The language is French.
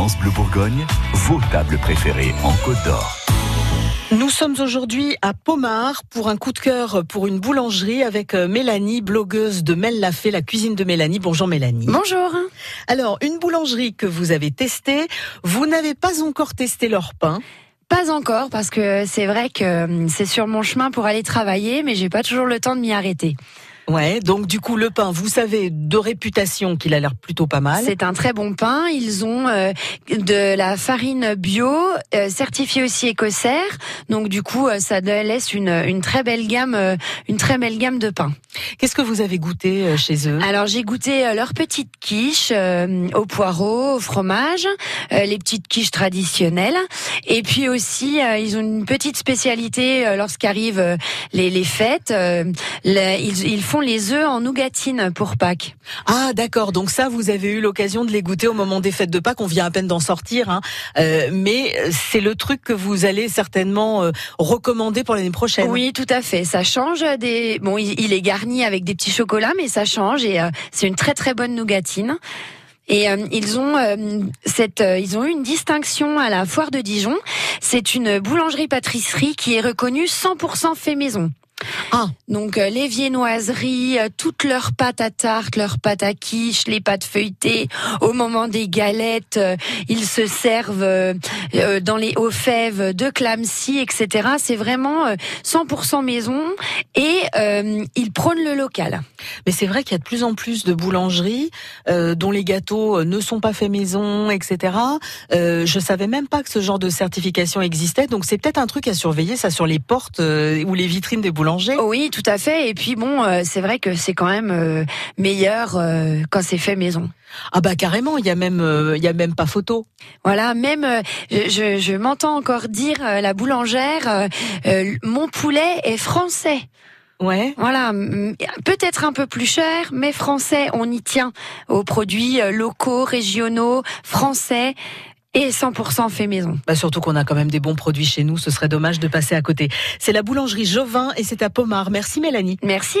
France Bleu Bourgogne, vos tables préférées en Côte d'Or. Nous sommes aujourd'hui à Pomard pour un coup de cœur pour une boulangerie avec euh, Mélanie, blogueuse de Mel Lafay, la cuisine de Mélanie. Bonjour Mélanie. Bonjour. Alors, une boulangerie que vous avez testée, vous n'avez pas encore testé leur pain. Pas encore parce que c'est vrai que hum, c'est sur mon chemin pour aller travailler, mais j'ai pas toujours le temps de m'y arrêter. Ouais, donc du coup le pain, vous savez de réputation qu'il a l'air plutôt pas mal. C'est un très bon pain. Ils ont euh, de la farine bio, euh, certifiée aussi écossaire. Donc du coup, euh, ça laisse une, une très belle gamme, une très belle gamme de pain. Qu'est-ce que vous avez goûté chez eux? Alors j'ai goûté leurs petites quiches au poireau, au fromage, les petites quiches traditionnelles. Et puis aussi, ils ont une petite spécialité lorsqu'arrivent les, les fêtes. ils, ils font les œufs en nougatine pour Pâques. Ah d'accord, donc ça vous avez eu l'occasion de les goûter au moment des fêtes de Pâques, on vient à peine d'en sortir, hein. euh, mais c'est le truc que vous allez certainement euh, recommander pour l'année prochaine. Oui, tout à fait, ça change des... Bon, il, est garni avec des petits chocolats, mais ça change et euh, c'est une très très bonne nougatine. Et ils ont cette, ils ont eu une distinction à la foire de Dijon. C'est une boulangerie-pâtisserie qui est reconnue 100% fait maison. Ah. Donc euh, les viennoiseries, euh, toutes leurs pâtes à tarte, leurs pâtes à quiche, les pâtes feuilletées. Au moment des galettes, euh, ils se servent dans les hauts fèves de Clamcy, etc. C'est vraiment 100% maison et ils prônent le local. Mais c'est vrai qu'il y a de plus en plus de boulangeries dont les gâteaux ne sont pas faits maison, etc. je savais même pas que ce genre de certification existait. Donc c'est peut-être un truc à surveiller, ça sur les portes ou les vitrines des boulangeries oui, tout à fait. Et puis bon, euh, c'est vrai que c'est quand même euh, meilleur euh, quand c'est fait maison. Ah bah carrément, il y a même il y a même pas photo. Voilà, même je, je m'entends encore dire la boulangère mon poulet est français. Ouais. Voilà, peut-être un peu plus cher, mais français, on y tient aux produits locaux, régionaux, français et 100% fait maison. Bah surtout qu'on a quand même des bons produits chez nous, ce serait dommage de passer à côté. C'est la boulangerie Jovin et c'est à Pomard. Merci Mélanie. Merci.